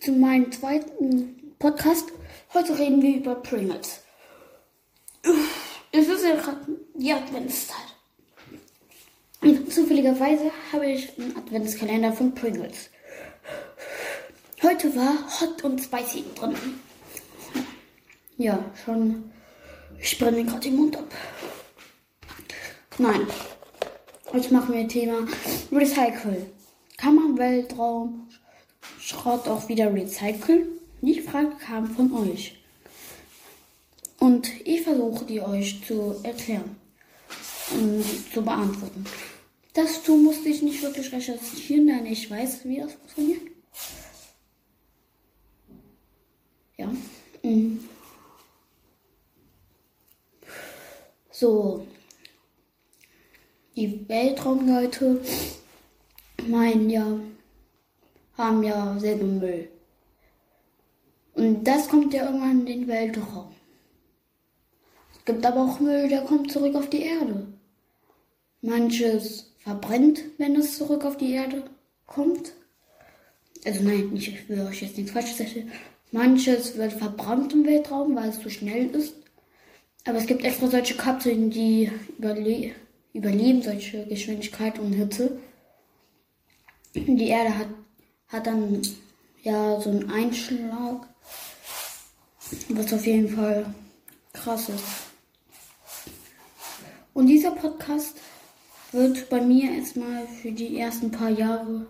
zu meinem zweiten Podcast. Heute reden wir über Pringles. Es ist ja gerade die Adventszeit. Und zufälligerweise habe ich einen Adventskalender von Pringles. Heute war Hot und Spicy drin. Ja, schon. Ich brenne gerade den Mund ab. Nein. Jetzt machen wir Thema Recycle. Kann man Weltraum Schrott auch wieder recyceln? Die Frage kam von euch. Und ich versuche die euch zu erklären und zu beantworten. Dazu musste ich nicht wirklich recherchieren, denn ich weiß, wie das funktioniert. Ja. Mhm. So. Die Weltraumleute meinen ja, haben ja selber Müll. Und das kommt ja irgendwann in den Weltraum. Es gibt aber auch Müll, der kommt zurück auf die Erde. Manches verbrennt, wenn es zurück auf die Erde kommt. Also nein, ich will euch jetzt nichts falsch sagen. Manches wird verbrannt im Weltraum, weil es zu schnell ist. Aber es gibt extra solche Kapseln, die überle überleben solche Geschwindigkeit und Hitze. Die Erde hat, hat dann ja so einen Einschlag, was auf jeden Fall krass ist. Und dieser Podcast wird bei mir erstmal für die ersten paar Jahre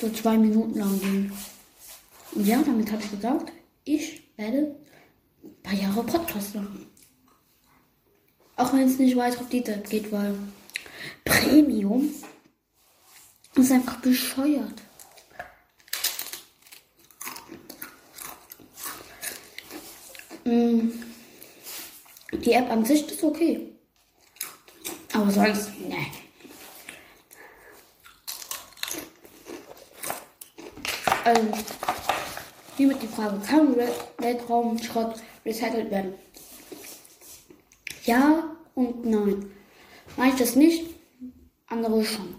so zwei Minuten lang gehen. Und ja, damit habe ich gesagt, ich werde ein paar Jahre Podcast machen. Auch wenn es nicht weiter auf die Zeit geht, weil Premium ist einfach bescheuert. Die App an sich ist okay. Aber sonst, ne. Also, hiermit die Frage, kann Weltraumschrott recycelt werden? Ja und nein. Manches nicht, andere schon.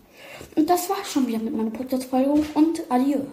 Und das war schon wieder mit meiner Podcast-Folge und adieu.